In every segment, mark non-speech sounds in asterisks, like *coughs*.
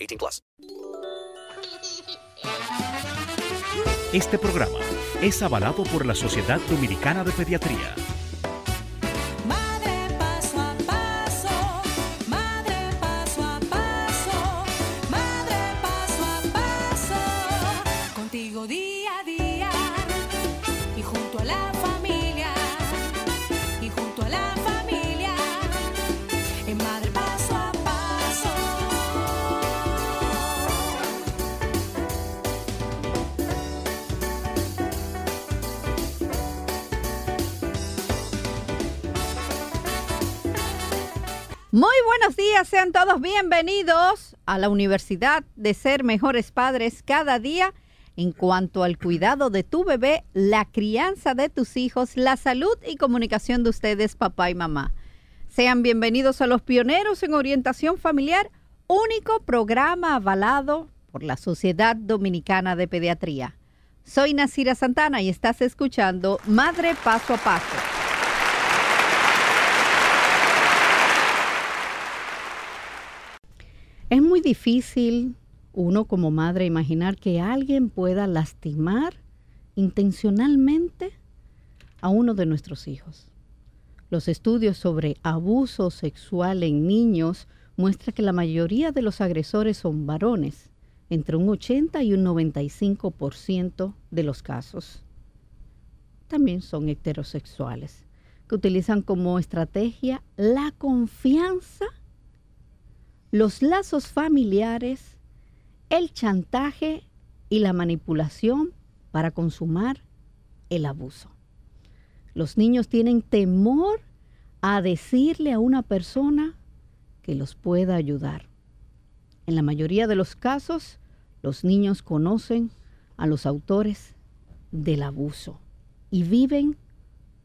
18 plus. Este programa es avalado por la Sociedad Dominicana de Pediatría. Muy buenos días, sean todos bienvenidos a la Universidad de Ser Mejores Padres cada día en cuanto al cuidado de tu bebé, la crianza de tus hijos, la salud y comunicación de ustedes, papá y mamá. Sean bienvenidos a los pioneros en orientación familiar, único programa avalado por la Sociedad Dominicana de Pediatría. Soy Nasira Santana y estás escuchando Madre Paso a Paso. Es muy difícil uno como madre imaginar que alguien pueda lastimar intencionalmente a uno de nuestros hijos. Los estudios sobre abuso sexual en niños muestran que la mayoría de los agresores son varones, entre un 80 y un 95% de los casos. También son heterosexuales, que utilizan como estrategia la confianza los lazos familiares, el chantaje y la manipulación para consumar el abuso. Los niños tienen temor a decirle a una persona que los pueda ayudar. En la mayoría de los casos, los niños conocen a los autores del abuso y viven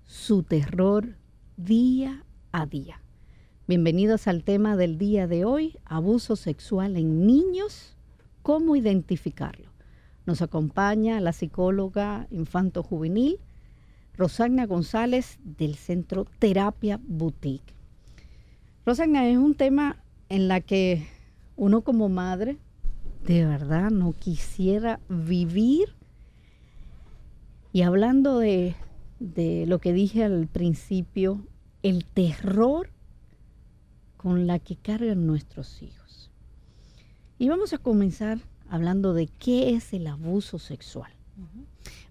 su terror día a día. Bienvenidos al tema del día de hoy, abuso sexual en niños, cómo identificarlo. Nos acompaña la psicóloga infanto-juvenil Rosagna González del Centro Terapia Boutique. Rosagna, es un tema en la que uno como madre de verdad no quisiera vivir. Y hablando de, de lo que dije al principio, el terror con la que cargan nuestros hijos. Y vamos a comenzar hablando de qué es el abuso sexual.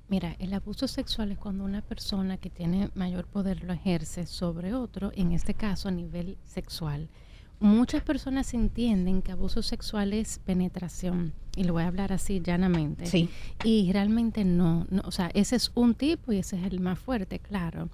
Mira, el abuso sexual es cuando una persona que tiene mayor poder lo ejerce sobre otro, en este caso a nivel sexual. Muchas personas entienden que abuso sexual es penetración, y lo voy a hablar así llanamente. Sí. Y realmente no, no, o sea, ese es un tipo y ese es el más fuerte, claro.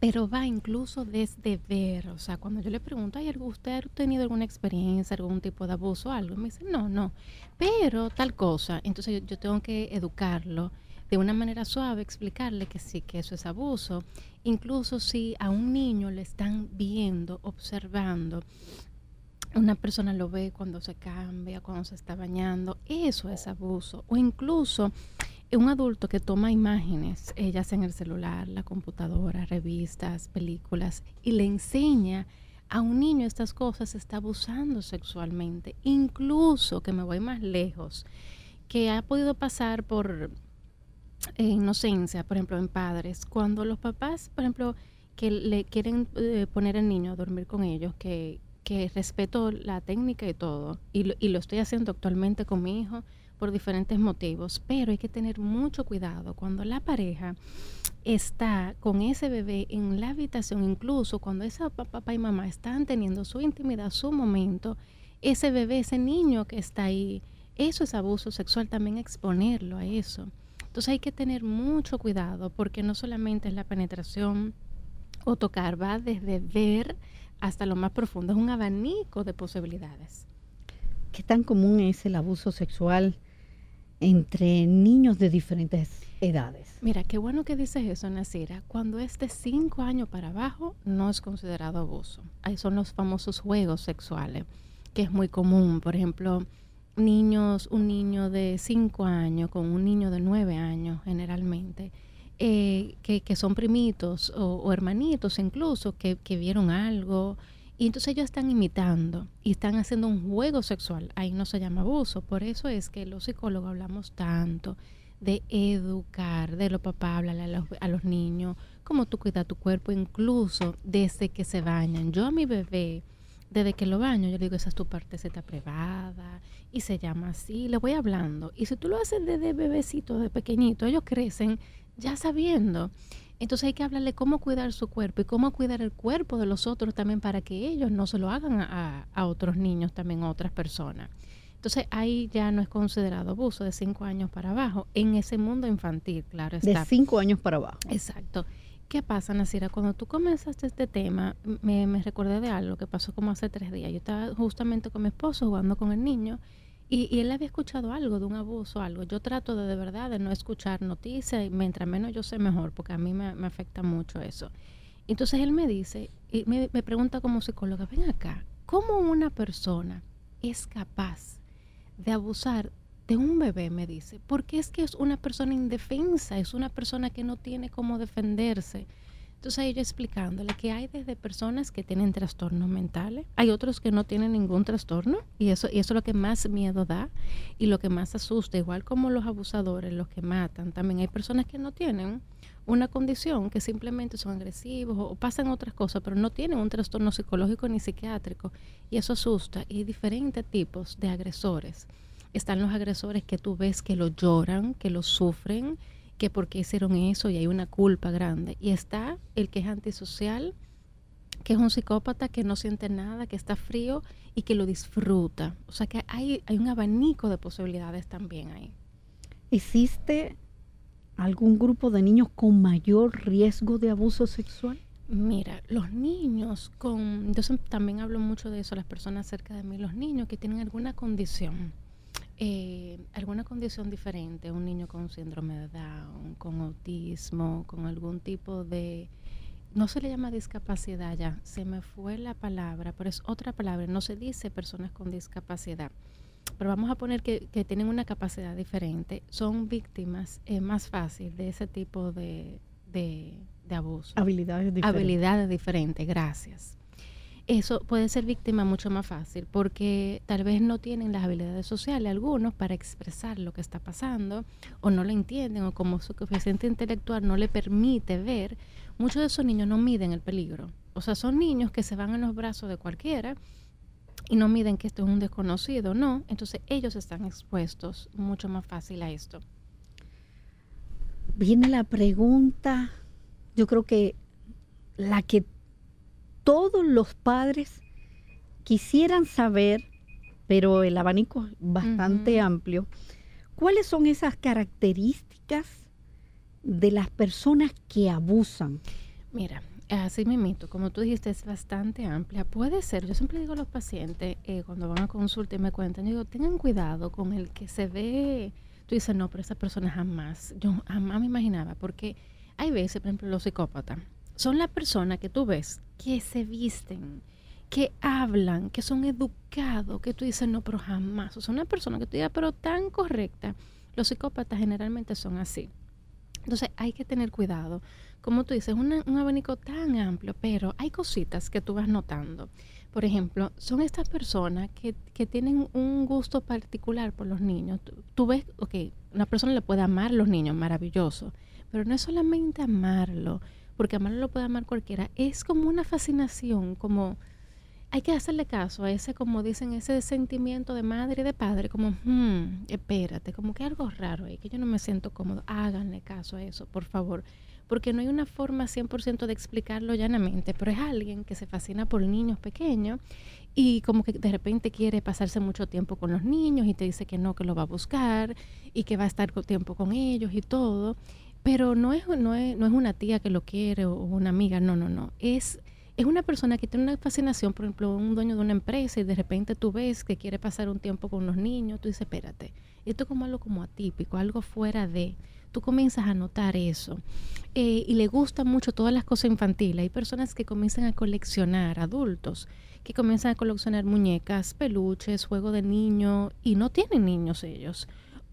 Pero va incluso desde ver, o sea, cuando yo le pregunto, ¿hay usted ha tenido alguna experiencia, algún tipo de abuso o algo? Me dice, no, no, pero tal cosa. Entonces yo tengo que educarlo de una manera suave, explicarle que sí, que eso es abuso. Incluso si a un niño le están viendo, observando, una persona lo ve cuando se cambia, cuando se está bañando, eso es abuso. O incluso un adulto que toma imágenes, ellas en el celular, la computadora, revistas, películas, y le enseña a un niño estas cosas, está abusando sexualmente. Incluso, que me voy más lejos, que ha podido pasar por eh, inocencia, por ejemplo, en padres, cuando los papás, por ejemplo, que le quieren eh, poner al niño a dormir con ellos, que que respeto la técnica y todo, y lo, y lo estoy haciendo actualmente con mi hijo por diferentes motivos, pero hay que tener mucho cuidado cuando la pareja está con ese bebé en la habitación, incluso cuando ese pa- papá y mamá están teniendo su intimidad, su momento, ese bebé, ese niño que está ahí, eso es abuso sexual, también exponerlo a eso. Entonces hay que tener mucho cuidado porque no solamente es la penetración o tocar, va desde ver hasta lo más profundo, es un abanico de posibilidades. ¿Qué tan común es el abuso sexual entre niños de diferentes edades? Mira, qué bueno que dices eso, Nasira. Cuando es de 5 años para abajo, no es considerado abuso. Ahí son los famosos juegos sexuales, que es muy común. Por ejemplo, niños, un niño de 5 años con un niño de 9 años, generalmente, eh, que, que son primitos o, o hermanitos incluso, que, que vieron algo. Y entonces ellos están imitando y están haciendo un juego sexual. Ahí no se llama abuso. Por eso es que los psicólogos hablamos tanto de educar, de lo papá, hablarle a los, a los niños, cómo tú cuidas tu cuerpo, incluso desde que se bañan. Yo a mi bebé, desde que lo baño, yo le digo, esa es tu partecita privada, y se llama así, le voy hablando. Y si tú lo haces desde bebecito, de pequeñito, ellos crecen ya sabiendo. Entonces hay que hablarle cómo cuidar su cuerpo y cómo cuidar el cuerpo de los otros también para que ellos no se lo hagan a, a otros niños, también a otras personas. Entonces ahí ya no es considerado abuso de cinco años para abajo en ese mundo infantil, claro De está. cinco años para abajo. Exacto. ¿Qué pasa, Nasira? Cuando tú comenzaste este tema, me, me recordé de algo que pasó como hace tres días. Yo estaba justamente con mi esposo jugando con el niño y, y él había escuchado algo de un abuso, algo. Yo trato de de verdad de no escuchar noticias y mientras menos yo sé mejor, porque a mí me, me afecta mucho eso. Entonces él me dice, y me, me pregunta como psicóloga, ven acá, ¿cómo una persona es capaz de abusar de un bebé, me dice, porque es que es una persona indefensa, es una persona que no tiene cómo defenderse. Entonces yo explicándole que hay desde personas que tienen trastornos mentales, hay otros que no tienen ningún trastorno y eso, y eso es lo que más miedo da y lo que más asusta, igual como los abusadores, los que matan, también hay personas que no tienen una condición, que simplemente son agresivos o, o pasan otras cosas, pero no tienen un trastorno psicológico ni psiquiátrico y eso asusta. Y hay diferentes tipos de agresores. Están los agresores que tú ves que lo lloran, que lo sufren, que porque hicieron eso y hay una culpa grande. Y está el que es antisocial, que es un psicópata que no siente nada, que está frío y que lo disfruta. O sea que hay, hay un abanico de posibilidades también ahí. ¿Existe algún grupo de niños con mayor riesgo de abuso sexual? Mira, los niños con, yo también hablo mucho de eso, las personas cerca de mí, los niños que tienen alguna condición, eh, alguna condición diferente, un niño con síndrome de Down, con autismo, con algún tipo de, no se le llama discapacidad ya, se me fue la palabra, pero es otra palabra, no se dice personas con discapacidad, pero vamos a poner que, que tienen una capacidad diferente, son víctimas eh, más fácil de ese tipo de, de, de abuso. Habilidades diferentes. Habilidades diferentes, gracias. Eso puede ser víctima mucho más fácil porque tal vez no tienen las habilidades sociales algunos para expresar lo que está pasando o no lo entienden o como su coeficiente intelectual no le permite ver. Muchos de esos niños no miden el peligro. O sea, son niños que se van en los brazos de cualquiera y no miden que esto es un desconocido, no. Entonces ellos están expuestos mucho más fácil a esto. Viene la pregunta, yo creo que la que todos los padres quisieran saber, pero el abanico es bastante amplio. ¿Cuáles son esas características de las personas que abusan? Mira, así mismito, como tú dijiste, es bastante amplia. Puede ser, yo siempre digo a los pacientes, eh, cuando van a consulta y me cuentan, yo digo, tengan cuidado con el que se ve, tú dices, no, pero esa persona jamás, yo jamás me imaginaba, porque hay veces, por ejemplo, los psicópatas, son las personas que tú ves que se visten, que hablan, que son educados, que tú dices, no, pero jamás, o sea, una persona que tú digas, pero tan correcta, los psicópatas generalmente son así. Entonces hay que tener cuidado. Como tú dices, una- un abanico tan amplio, pero hay cositas que tú vas notando. Por ejemplo, son estas personas que, que tienen un gusto particular por los niños. Tú, tú ves, ok, una persona le puede amar a los niños, maravilloso, pero no es solamente amarlo, porque amarlo lo puede amar cualquiera, es como una fascinación, como hay que hacerle caso a ese, como dicen, ese sentimiento de madre y de padre, como, hmm, espérate, como que algo raro ahí, que yo no me siento cómodo. Háganle caso a eso, por favor. Porque no hay una forma 100% de explicarlo llanamente, pero es alguien que se fascina por niños pequeños y como que de repente quiere pasarse mucho tiempo con los niños y te dice que no, que lo va a buscar y que va a estar tiempo con ellos y todo. Pero no es, no es, no es una tía que lo quiere o una amiga, no, no, no. Es es una persona que tiene una fascinación, por ejemplo, un dueño de una empresa y de repente tú ves que quiere pasar un tiempo con los niños, tú dices, espérate, esto es como algo como atípico, algo fuera de, tú comienzas a notar eso. Eh, y le gustan mucho todas las cosas infantiles. Hay personas que comienzan a coleccionar, adultos, que comienzan a coleccionar muñecas, peluches, juego de niño y no tienen niños ellos.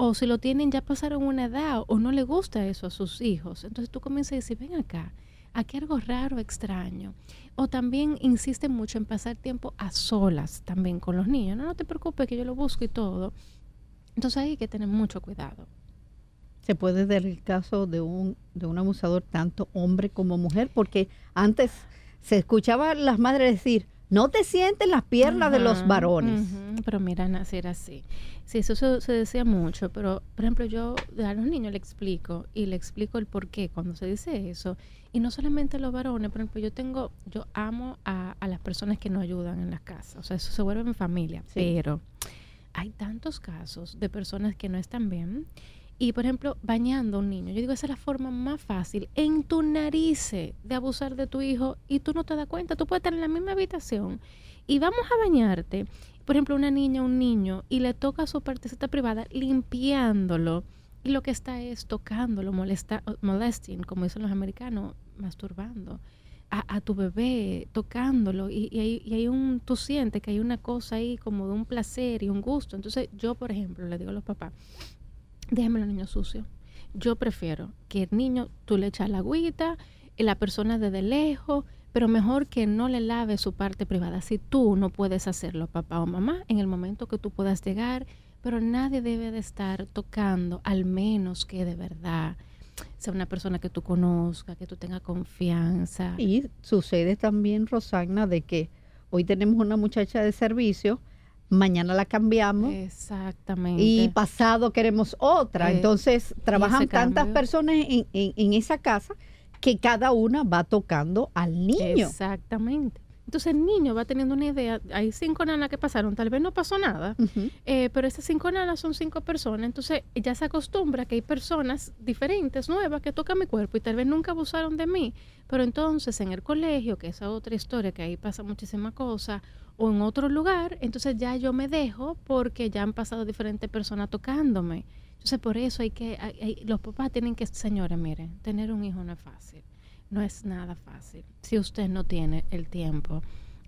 O si lo tienen ya pasaron una edad o no le gusta eso a sus hijos. Entonces tú comienzas a decir, ven acá, aquí algo raro, extraño. O también insiste mucho en pasar tiempo a solas también con los niños. No, no te preocupes que yo lo busco y todo. Entonces hay que tener mucho cuidado. Se puede dar el caso de un, de un abusador tanto hombre como mujer, porque antes se escuchaba las madres decir, no te sienten las piernas de los varones. Pero mira, nacer así. Sí, eso se, se decía mucho, pero por ejemplo yo a los niños le explico y le explico el por qué cuando se dice eso. Y no solamente a los varones, por ejemplo, yo tengo, yo amo a, a las personas que nos ayudan en las casas, o sea, eso se vuelve mi familia, Sí. pero hay tantos casos de personas que no están bien. Y, por ejemplo, bañando a un niño. Yo digo, esa es la forma más fácil en tu nariz de abusar de tu hijo y tú no te das cuenta. Tú puedes estar en la misma habitación y vamos a bañarte. Por ejemplo, una niña, un niño, y le toca su partecita privada limpiándolo. Y lo que está es tocándolo, molesta, molesting, como dicen los americanos, masturbando. A, tu bebé, tocándolo. Y, y hay, y hay un, tú sientes que hay una cosa ahí como de un placer y un gusto. Entonces, yo, por ejemplo, le digo a los papás, déjame los niños sucios. Yo prefiero que el niño tú le echas la agüita, y la persona desde lejos, pero mejor que no le lave su parte privada. Si tú no puedes hacerlo, papá o mamá, en el momento que tú puedas llegar, pero nadie debe de estar tocando, al menos que de verdad sea una persona que tú conozcas, que tú tengas confianza. Y sucede también, Rosagna, de que hoy tenemos una muchacha de servicio, mañana la cambiamos Exactamente. y pasado queremos otra. Eh, Entonces trabajan tantas personas en, en- en esa casa que cada una va tocando al niño. Exactamente. Entonces el niño va teniendo una idea, hay cinco nanas que pasaron, tal vez no pasó nada, eh, pero esas cinco nanas son cinco personas, entonces ya se acostumbra que hay personas diferentes, nuevas, que tocan mi cuerpo y tal vez nunca abusaron de mí, pero entonces en el colegio, que esa otra historia, que ahí pasa muchísimas cosas, o en otro lugar, entonces ya yo me dejo porque ya han pasado diferentes personas tocándome. Entonces por eso hay que, hay- los papás tienen que, señores, miren, tener un hijo no es fácil, no es nada fácil. Si usted no tiene el tiempo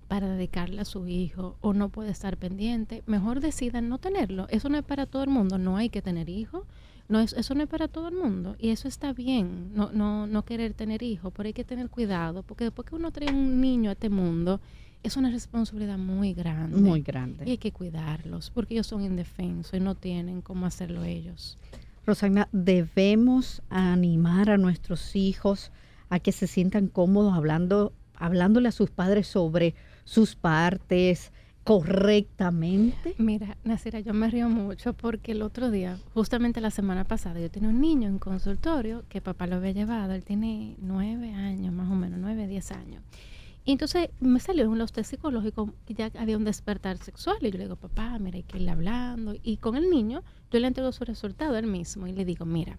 para dedicarle a su hijo o no puede estar pendiente, mejor decidan no tenerlo. Eso no es para todo el mundo, no hay que tener hijos. No es, eso no es para todo el mundo y eso está bien, no, no, no querer tener hijos, pero hay que tener cuidado porque después que uno trae un niño a este mundo es una responsabilidad muy grande. Muy Y grande. hay que cuidarlos porque ellos son indefensos y no tienen cómo hacerlo ellos. Rosagna, debemos animar a nuestros hijos a que se sientan cómodos hablando, hablándole a sus padres sobre sus partes correctamente. Mira, Nasira, yo me río mucho porque el otro día, justamente la semana pasada, yo tenía un niño en consultorio que papá lo había llevado, él tiene nueve años, más o menos, nueve, diez años. Y entonces me salió en los test psicológicos que ya había un despertar sexual. Y yo le digo, papá, mira, hay que ir hablando. Y con el niño, yo le entrego su resultado él mismo y le digo, mira,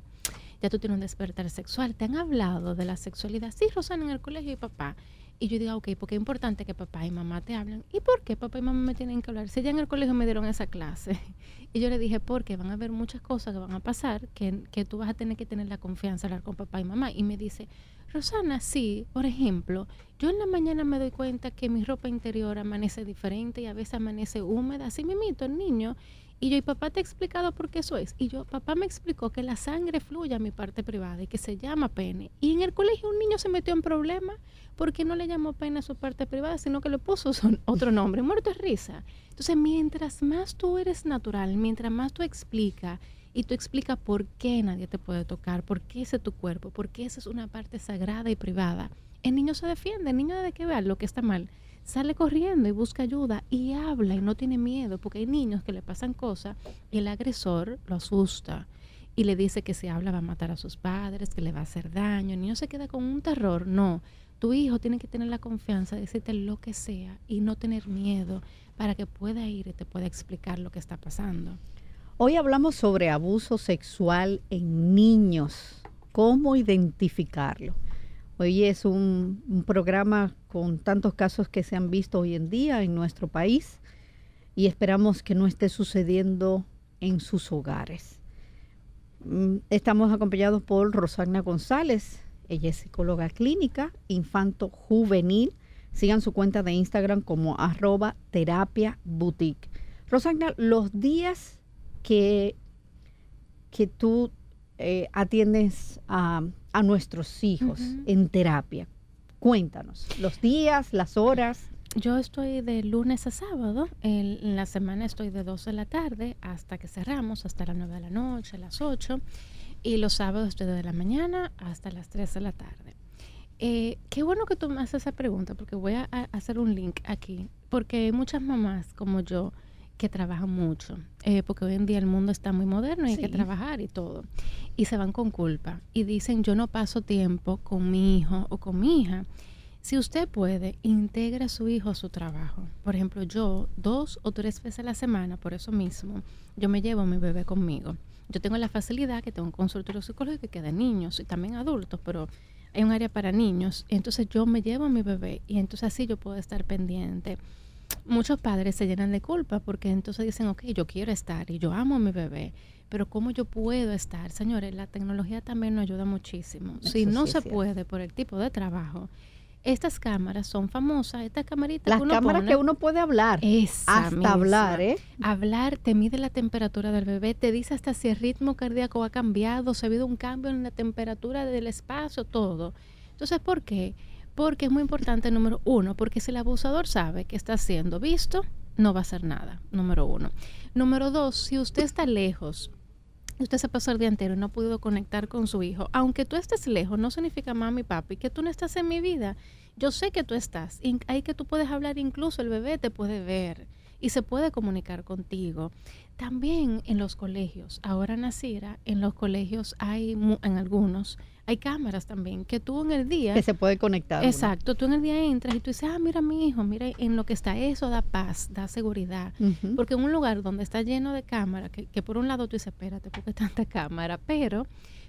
ya tú tienes un despertar sexual. ¿Te han hablado de la sexualidad? Sí, Rosana, en el colegio y papá. Y yo digo, ok, porque es importante que papá y mamá te hablen. ¿Y por qué papá y mamá me tienen que hablar? Si ya en el colegio me dieron esa clase. *laughs* Y yo le dije, porque van a haber muchas cosas que van a pasar que, que tú vas a tener que tener la confianza de hablar con papá y mamá. Y me dice, Rosana, sí, por ejemplo, yo en la mañana me doy cuenta que mi ropa interior amanece diferente y a veces amanece húmeda. Así me mito el niño. Y yo, ¿y papá te ha explicado por qué eso es? Y yo, papá me explicó que la sangre fluye a mi parte privada y que se llama pene. Y en el colegio un niño se metió en problemas porque no le llamó pene a su parte privada, sino que le puso son- *laughs* otro nombre. Muerto es risa. Entonces, mientras más tú eres natural, mientras más tú explicas y tú explicas por qué nadie te puede tocar, por qué ese es tu cuerpo, por qué esa es una parte sagrada y privada, el niño se defiende. El niño desde que vea lo que está mal, sale corriendo y busca ayuda y habla y no tiene miedo, porque hay niños que le pasan cosas y el agresor lo asusta y le dice que si habla va a matar a sus padres, que le va a hacer daño. El niño se queda con un terror. No, tu hijo tiene que tener la confianza de decirte lo que sea y no tener miedo para que pueda ir y te pueda explicar lo que está pasando. Hoy hablamos sobre abuso sexual en niños, cómo identificarlo. Hoy es un, programa con tantos casos que se han visto hoy en día en nuestro país y esperamos que no esté sucediendo en sus hogares. Mm, Estamos acompañados por Rosagna González. Ella es psicóloga clínica, infanto juvenil. Sigan su cuenta de Instagram como arroba terapia boutique. Rosagna, los días que, que tú eh, atiendes a, a nuestros hijos en terapia, cuéntanos, los días, las horas. Yo estoy de lunes a sábado. En la semana estoy de 2 de la tarde hasta que cerramos, hasta las 9 de la noche, las 8. Y los sábados estoy de la mañana hasta las 3 de la tarde. Eh, qué bueno que tú me haces esa pregunta porque voy a, a hacer un link aquí. Porque hay muchas mamás como yo que trabajan mucho. eh, porque hoy en día el mundo está muy moderno y hay que trabajar y todo. Y se van con culpa. Y dicen, yo no paso tiempo con mi hijo o con mi hija. Si usted puede, integra a su hijo a su trabajo. Por ejemplo, yo dos o tres veces a la semana, por eso mismo, yo me llevo a mi bebé conmigo. Yo tengo la facilidad que tengo un consultorio psicológico que de niños y también adultos, pero hay un área para niños. Entonces yo me llevo a mi bebé y entonces así yo puedo estar pendiente. Muchos padres se llenan de culpa porque entonces dicen, ok, yo quiero estar y yo amo a mi bebé, pero ¿cómo yo puedo estar? Señores, la tecnología también nos ayuda muchísimo. si no sí se puede por el tipo de trabajo, estas cámaras son famosas, esta camarita Las que uno cámaras pone, que uno puede hablar, esa hasta misma. hablar, ¿eh? Hablar te mide la temperatura del bebé, te dice hasta si el ritmo cardíaco ha cambiado, si ha habido un cambio en la temperatura del espacio, todo. Entonces, ¿por qué? Porque es muy importante, número uno, porque si el abusador sabe que está siendo visto, no va a hacer nada, número uno. Número dos, si usted está lejos, usted se pasó el día entero y no ha podido conectar con su hijo, aunque tú estés lejos, no significa mami, papi, que tú no estás en mi vida. Yo sé que tú estás, ahí que tú puedes hablar, incluso el bebé te puede ver y se puede comunicar contigo. También en los colegios, ahora Nacira, en los colegios hay, en algunos, hay cámaras también, que tú en el día... Que se puede conectar. Exacto, tú en el día entras y tú dices, ah, mira mi hijo, mira en lo que está eso, da paz, da seguridad. Porque en un lugar donde está lleno de cámaras, que, que por un lado tú dices, espérate, porque tanta cámara, pero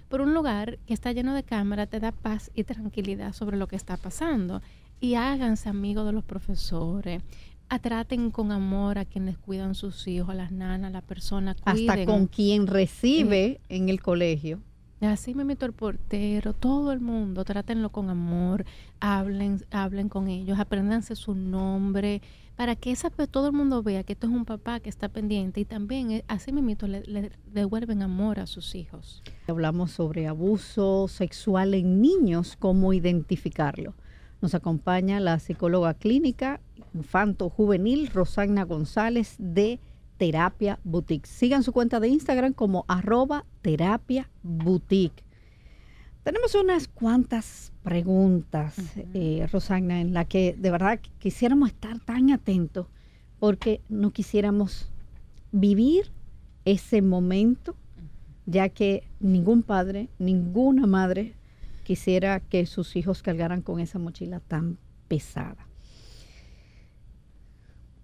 por un lugar que está lleno de cámaras te da paz y tranquilidad sobre lo que está pasando. Y háganse amigos de los profesores, a- traten con amor a quienes cuidan sus hijos, a las nanas, a la persona, Hasta con quien recibe en el colegio. Así me meto el portero, todo el mundo, trátenlo con amor, hablen, hablen con ellos, apréndanse su nombre, para que todo el mundo vea que esto es un papá que está pendiente y también eh, así me le, le devuelven amor a sus hijos. Hablamos sobre abuso sexual en niños, cómo identificarlo. Nos acompaña la psicóloga clínica infanto juvenil Rosagna González de Terapia Boutique. Sigan su cuenta de Instagram como arroba terapia boutique. Tenemos unas cuantas preguntas, eh, Rosagna, en la que de verdad quisiéramos estar tan atentos porque no quisiéramos vivir ese momento ya que ningún padre, ninguna madre quisiera que sus hijos cargaran con esa mochila tan pesada.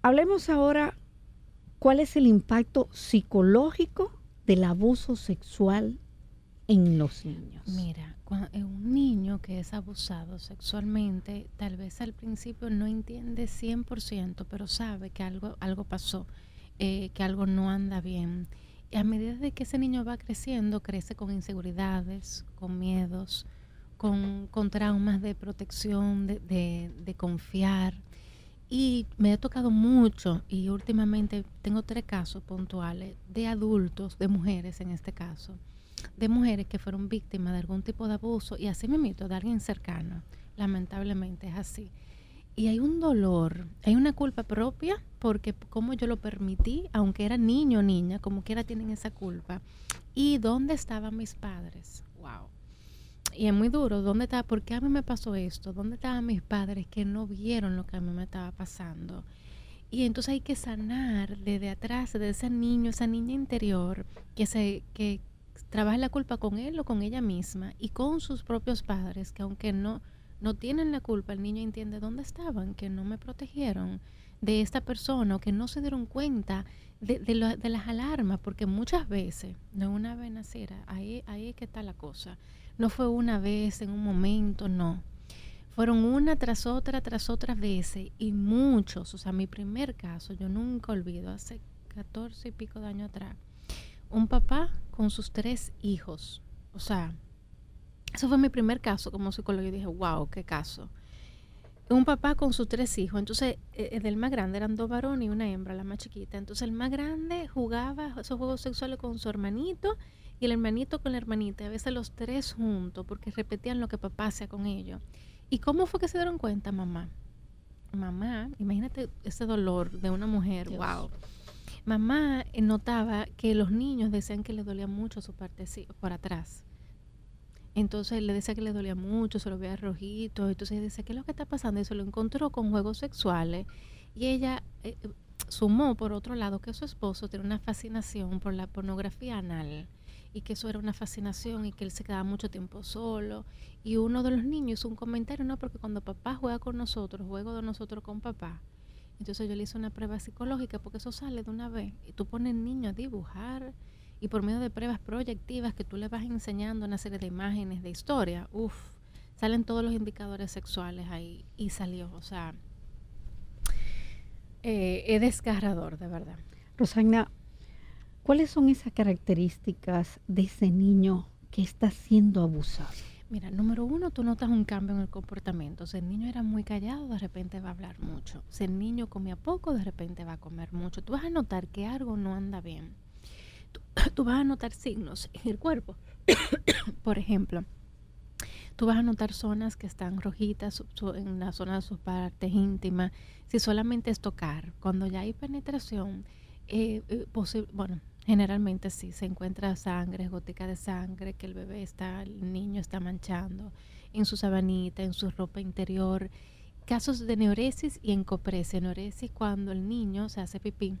Hablemos ahora cuál es el impacto psicológico del abuso sexual en los niños. Mira, cua- eh, un niño que es abusado sexualmente, tal vez al principio no entiende 100%, pero sabe que algo, algo pasó, eh, que algo no anda bien. Y a medida de que ese niño va creciendo, crece con inseguridades, con miedos, con, traumas de protección, de confiar. Y me ha tocado mucho y últimamente tengo tres casos puntuales de adultos, de mujeres en este caso, de mujeres que fueron víctimas de algún tipo de abuso y así me mito de alguien cercano. Lamentablemente es así. Y hay un dolor, hay una culpa propia porque como yo lo permití, aunque era niño o niña, como quiera tienen esa culpa. ¿Y dónde estaban mis padres? Wow. Y es muy duro. ¿Dónde está? ¿Por qué a mí me pasó esto? ¿Dónde estaban mis padres que no vieron lo que a mí me estaba pasando? Y entonces hay que sanar desde atrás, de ese niño, esa niña interior, que se, que trabaja la culpa con él o con ella misma y con sus propios padres, que aunque no, no tienen la culpa, el niño entiende dónde estaban, que no me protegieron de esta persona o que no se dieron cuenta de, de, de las alarmas, porque muchas veces, no es una vez nacida, ahí, ahí es que está la cosa. No fue una vez, en un momento, no. Fueron una tras otra, tras otras veces y muchos, o sea, mi primer caso, yo nunca olvido, hace 14 y pico de años atrás, un papá con sus tres hijos, o sea, eso fue mi primer caso como psicólogo y dije, wow, qué caso. Un papá con sus tres hijos, entonces eh, del más grande eran dos varones y una hembra, la más chiquita. Entonces el más grande jugaba esos juegos sexuales con su hermanito y el hermanito con la hermanita, a veces los tres juntos, porque repetían lo que papá hacía con ellos. ¿Y cómo fue que se dieron cuenta, mamá? Mamá, imagínate ese dolor de una mujer, Dios. wow. Mamá eh, notaba que los niños decían que le dolía mucho su parte sí, por atrás. Entonces le decía que le dolía mucho, se lo veía rojito. Entonces ella decía, ¿qué es lo que está pasando? Y se lo encontró con juegos sexuales. Y ella eh, eh, sumó, por otro lado, que su esposo tiene una fascinación por la pornografía anal. Y que eso era una fascinación y que él se quedaba mucho tiempo solo. Y uno de los niños hizo un comentario, no, porque cuando papá juega con nosotros, juego de nosotros con papá. Entonces yo le hice una prueba psicológica porque eso sale de una vez. Y tú pones niño a dibujar y por medio de pruebas proyectivas que tú le vas enseñando una serie de imágenes, de historia, uff, salen todos los indicadores sexuales ahí y salió. O sea, eh, es desgarrador, de verdad. Rosagna, ¿cuáles son esas características de ese niño que está siendo abusado? Mira, número uno, tú notas un cambio en el comportamiento. Si el niño era muy callado, de repente va a hablar mucho. Si el niño comía poco, de repente va a comer mucho. Tú vas a notar que algo no anda bien. Tú, *coughs* vas a notar signos en el cuerpo. *coughs* Por ejemplo, tú vas a notar zonas que están rojitas en la zona de sus partes íntimas. Si solamente es tocar, cuando ya hay penetración, eh, eh, bueno, generalmente sí, se encuentra sangre, gótica de sangre, que el bebé está, el niño está manchando en su sabanita, en su ropa interior. Casos de neuresis y encopresia. Neuresis cuando el niño se hace pipí.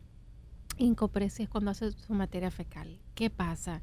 Encopresia es cuando hace su materia fecal. ¿Qué pasa?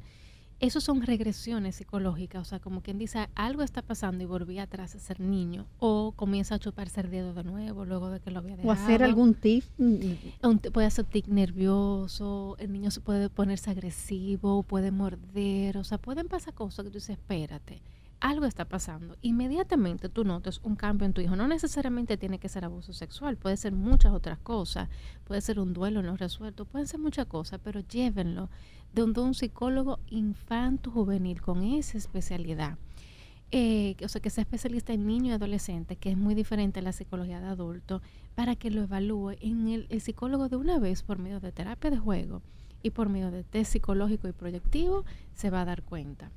Esos son regresiones psicológicas, o sea, como quien dice, algo está pasando y volví atrás a ser niño, o comienza a chuparse el dedo de nuevo luego de que lo había dejado. ¿O hacer algún tip? mm, Un- puede hacer tic nervioso, el niño se puede ponerse agresivo, puede morder, o sea, pueden pasar cosas que tú dices, espérate, algo está pasando. Inmediatamente tú notas un cambio en tu hijo. No necesariamente tiene que ser abuso sexual, puede ser muchas otras cosas, puede ser un duelo no resuelto, pueden ser muchas cosas, pero llévenlo de un, un psicólogo infanto juvenil con esa especialidad. Eh, o sea, que sea especialista en niños y adolescentes, que es muy diferente a la psicología de adulto, para que lo evalúe en el, el psicólogo de una vez por medio de terapia de juego y por medio de test psicológico y proyectivo, se va a dar cuenta.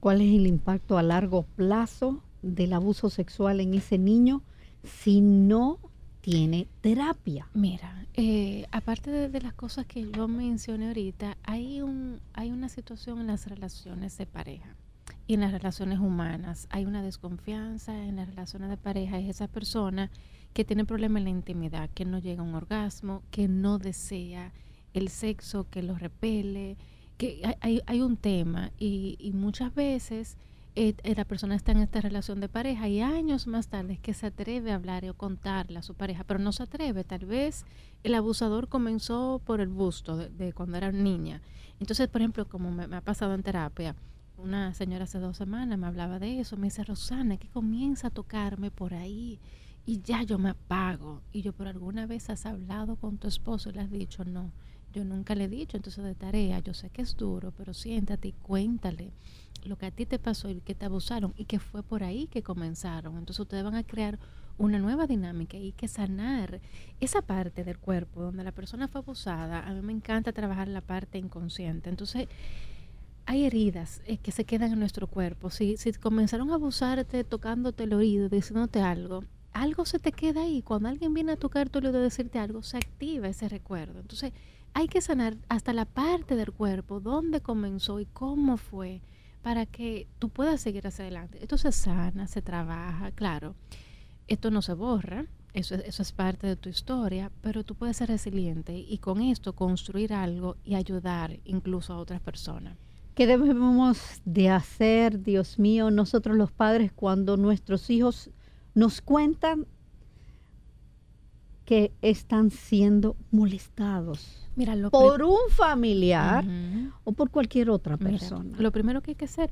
¿Cuál es el impacto a largo plazo del abuso sexual en ese niño si no tiene terapia? Mira, eh, aparte de, las cosas que yo mencioné ahorita, hay, un, hay una situación en las relaciones de pareja y en las relaciones humanas. Hay una desconfianza en las relaciones de pareja. Es esa persona que tiene problemas en la intimidad, que no llega a un orgasmo, que no desea el sexo, que lo repele, que hay, hay, un tema y, y muchas veces eh, eh, la persona está en esta relación de pareja y años más tarde es que se atreve a hablar o contarle a su pareja, pero no se atreve. Tal vez el abusador comenzó por el busto de, de cuando era niña. Entonces, por ejemplo, como me, me ha pasado en terapia, una señora hace dos semanas me hablaba de eso, me dice, Rosana, que comienza a tocarme por ahí y ya yo me apago. Y yo, ¿por alguna vez has hablado con tu esposo y le has dicho no? Yo nunca le he dicho, entonces de tarea, yo sé que es duro, pero siéntate y cuéntale lo que a ti te pasó y que te abusaron y que fue por ahí que comenzaron. Entonces ustedes van a crear una nueva dinámica y que sanar esa parte del cuerpo donde la persona fue abusada. A mí me encanta trabajar la parte inconsciente. Entonces hay heridas eh, que se quedan en nuestro cuerpo. Si, si comenzaron a abusarte tocándote el oído, diciéndote algo, algo se te queda ahí. Cuando alguien viene a tocar tu oído decirte algo, se activa ese recuerdo. Entonces hay que sanar hasta la parte del cuerpo, dónde comenzó y cómo fue para que tú puedas seguir hacia adelante. Esto se sana, se trabaja, claro. Esto no se borra, eso, es- eso es parte de tu historia, pero tú puedes ser resiliente y con esto construir algo y ayudar incluso a otras personas. ¿Qué debemos de hacer, Dios mío, nosotros los padres cuando nuestros hijos nos cuentan que están siendo molestados Mira, lo pri- por un familiar o por cualquier otra Mira, persona? lo primero que hay que hacer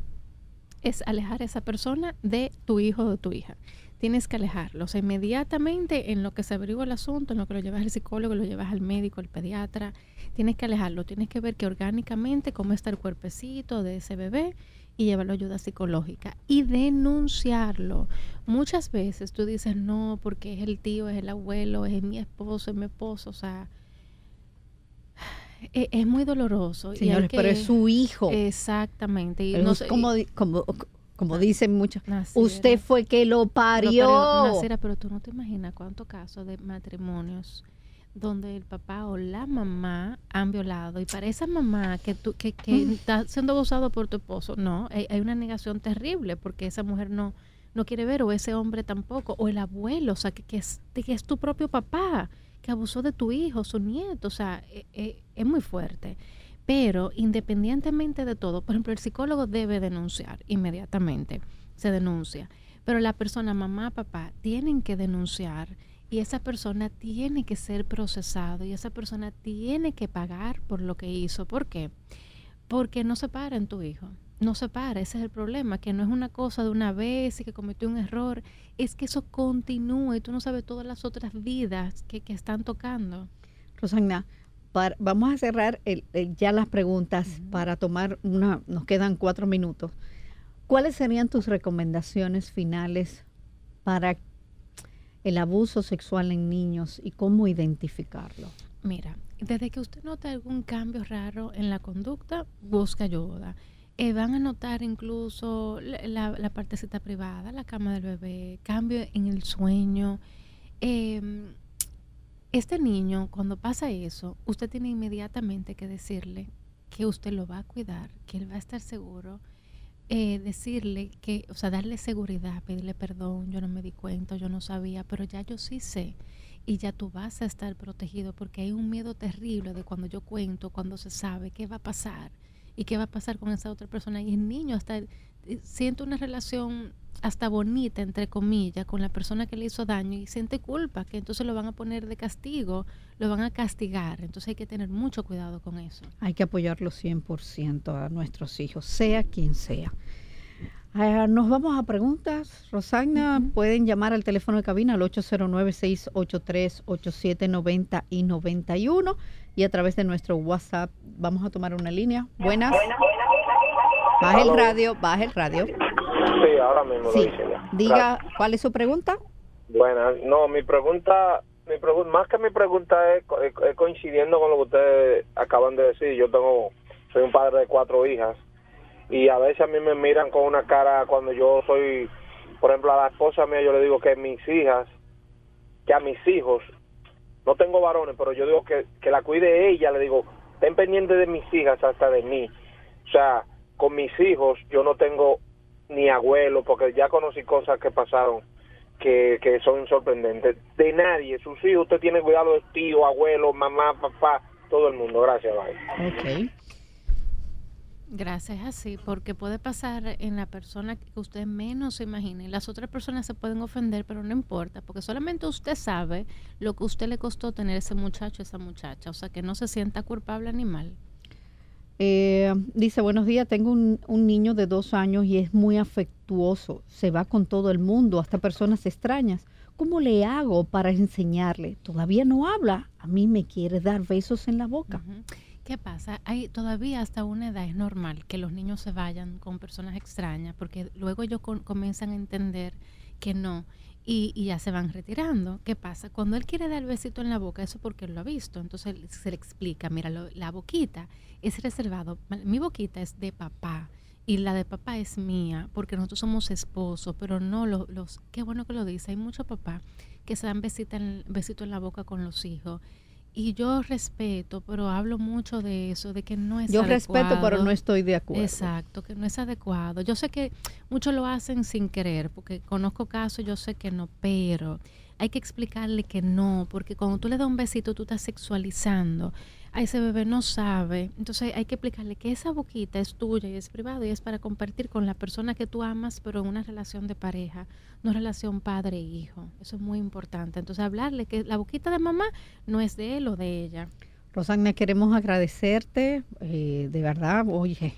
es alejar a esa persona de tu hijo o de tu hija. Tienes que alejarlo. O sea, inmediatamente en lo que se averigua el asunto, en lo que lo llevas al psicólogo, lo llevas al médico, al pediatra, tienes que alejarlo. Tienes que ver que orgánicamente cómo está el cuerpecito de ese bebé y llevarlo a ayuda psicológica y denunciarlo. Muchas veces tú dices, no, porque es el tío, es el abuelo, es mi esposo, es mi esposo. O sea, *sighs* e- es, muy doloroso. y hay Señores, pero es su hijo. Exactamente. Y no es sé- como, como, como dicen muchos, Nacira, usted fue que lo parió. pero, Nacira, pero tú no te imaginas cuántos casos de matrimonios donde el papá o la mamá han violado y para esa mamá que tú que, que Mm. está siendo abusado por tu esposo no hay, hay una negación terrible porque esa mujer no no quiere ver o ese hombre tampoco o el abuelo o sea que, que es que es tu propio papá que abusó de tu hijo su nieto o sea e- e- es muy fuerte pero independientemente de todo, por ejemplo, el psicólogo debe denunciar inmediatamente, se denuncia, pero la persona, mamá, papá, tienen que denunciar y esa persona tiene que ser procesado y esa persona tiene que pagar por lo que hizo. ¿Por qué? Porque no se para en tu hijo. No se para, ese es el problema, que no es una cosa de una vez y que cometió un error, es que eso continúa y tú no sabes todas las otras vidas que, que están tocando. Rosagna, para- vamos a cerrar el- el- ya las preguntas para tomar una, nos quedan cuatro minutos. ¿Cuáles serían tus recomendaciones finales para el abuso sexual en niños y cómo identificarlo? Mira, desde que usted nota algún cambio raro en la conducta, busca ayuda. Eh, van a notar incluso la, la- la partecita privada, la cama del bebé, cambio en el sueño. Em, este niño, cuando pasa eso, usted tiene inmediatamente que decirle que usted lo va a cuidar, que él va a estar seguro, eh, decirle que, o sea, darle seguridad, pedirle perdón, yo no me di cuenta, yo no sabía, pero ya yo sí sé y ya tú vas a estar protegido porque hay un miedo terrible de cuando yo cuento, cuando se sabe qué va a pasar y qué va a pasar con esa otra persona y el niño hasta eh, siente una relación hasta bonita entre comillas con la persona que le hizo daño y siente culpa que entonces lo van a poner de castigo, lo van a castigar, entonces hay que tener mucho cuidado con eso. Hay que apoyarlo 100% a nuestros hijos, sea quien sea. Ah, nos vamos a preguntas. Rosagna, pueden llamar al teléfono de cabina al 809-683-8790 y 91 y a través de nuestro WhatsApp vamos a tomar una línea. Buenas. Baja el radio, baja el radio. Sí, ahora mismo Sí. lo hice ya. Diga, ¿cuál es su pregunta? Buenas. No, mi pregunta, mi pregunta, más que mi pregunta es, es- es coincidiendo con lo que ustedes acaban de decir. Yo tengo, soy un padre de cuatro hijas y a veces a mí me miran con una cara cuando yo soy, por ejemplo, a la esposa mía yo le digo que mis hijas, que a mis hijos, no tengo varones, pero yo digo que, que la cuide ella, le digo, estén pendientes de mis hijas hasta de mí. O sea, con mis hijos yo no tengo ni abuelo, porque ya conocí cosas que pasaron que, que son sorprendentes. De nadie, sus hijos, usted tiene cuidado de tío, abuelo, mamá, papá, todo el mundo. Gracias, bye. Ok. Gracias así, porque puede pasar en la persona que usted menos se imagine. Las otras personas se pueden ofender, pero no importa, porque solamente usted sabe lo que a usted le costó tener ese muchacho, esa muchacha. O sea, que no se sienta culpable ni mal. Eh, dice, buenos días, tengo un, un niño de dos años y es muy afectuoso, se va con todo el mundo, hasta personas extrañas. ¿Cómo le hago para enseñarle? Todavía no habla, a mí me quiere dar besos en la boca. ¿Qué pasa? Hay todavía hasta una edad es normal que los niños se vayan con personas extrañas, porque luego ellos con- comienzan a entender que no y, y ya se van retirando. ¿Qué pasa? Cuando él quiere dar besito en la boca, eso porque él lo ha visto, entonces él- se le explica, mira, lo- la boquita es reservado, mi boquita es de papá y la de papá es mía, porque nosotros somos esposos, pero no los, los qué bueno que lo dice, hay muchos papás que se dan besita en, besito en la boca con los hijos Y yo respeto, pero hablo mucho de eso, de que no es Yo respeto, pero adecuado. no estoy de acuerdo. Exacto, que no es adecuado. Yo sé que muchos lo hacen sin querer, porque conozco casos, yo sé que no, pero hay que explicarle que no, porque cuando tú le das un besito, tú estás sexualizando. A ese bebé no sabe. Entonces hay que explicarle que esa boquita es tuya y es privado y es para compartir con la persona que tú amas, pero en una relación de pareja, no relación padre-hijo. Eso es muy importante. Entonces hablarle que la boquita de mamá no es de él o de ella. Rosagna, queremos agradecerte, eh, de verdad, oye,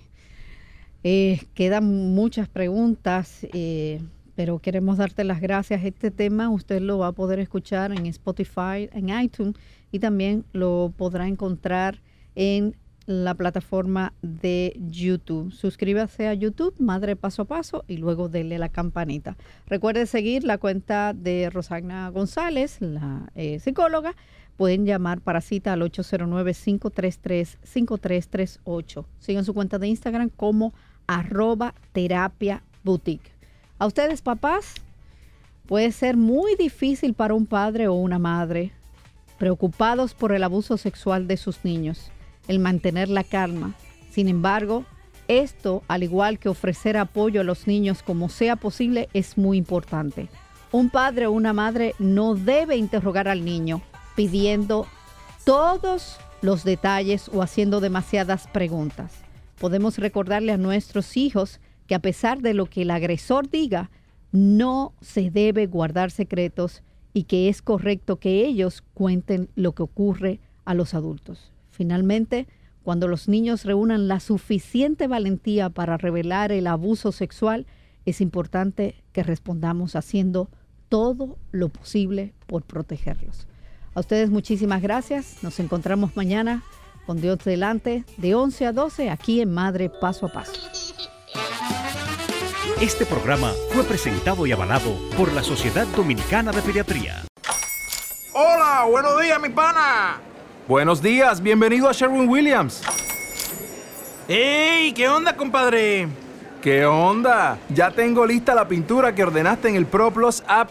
eh, quedan muchas preguntas, eh, pero queremos darte las gracias. Este tema usted lo va a poder escuchar en Spotify, en iTunes y también lo podrá encontrar en la plataforma de YouTube. Suscríbase a YouTube, Madre Paso a Paso, y luego dele la campanita. Recuerde seguir la cuenta de Rosagna González, la eh, psicóloga. Pueden llamar para cita al 809-533-5338. Sigan su cuenta de Instagram como arroba terapia boutique. A ustedes, papás, puede ser muy difícil para un padre o una madre preocupados por el abuso sexual de sus niños, el mantener la calma. Sin embargo, esto, al igual que ofrecer apoyo a los niños como sea posible, es muy importante. Un padre o una madre no debe interrogar al niño pidiendo todos los detalles o haciendo demasiadas preguntas. Podemos recordarle a nuestros hijos que a pesar de lo que el agresor diga, no se debe guardar secretos y que es correcto que ellos cuenten lo que ocurre a los adultos. Finalmente, cuando los niños reúnan la suficiente valentía para revelar el abuso sexual, es importante que respondamos haciendo todo lo posible por protegerlos. A ustedes muchísimas gracias. Nos encontramos mañana con Dios delante de 11 a 12 aquí en Madre Paso a Paso. Este programa fue presentado y avalado por la Sociedad Dominicana de Pediatría. Hola, buenos días, mi pana. Buenos días, bienvenido a Sherwin Williams. ¡Ey! ¿Qué onda, compadre? ¿Qué onda? Ya tengo lista la pintura que ordenaste en el ProPlus app.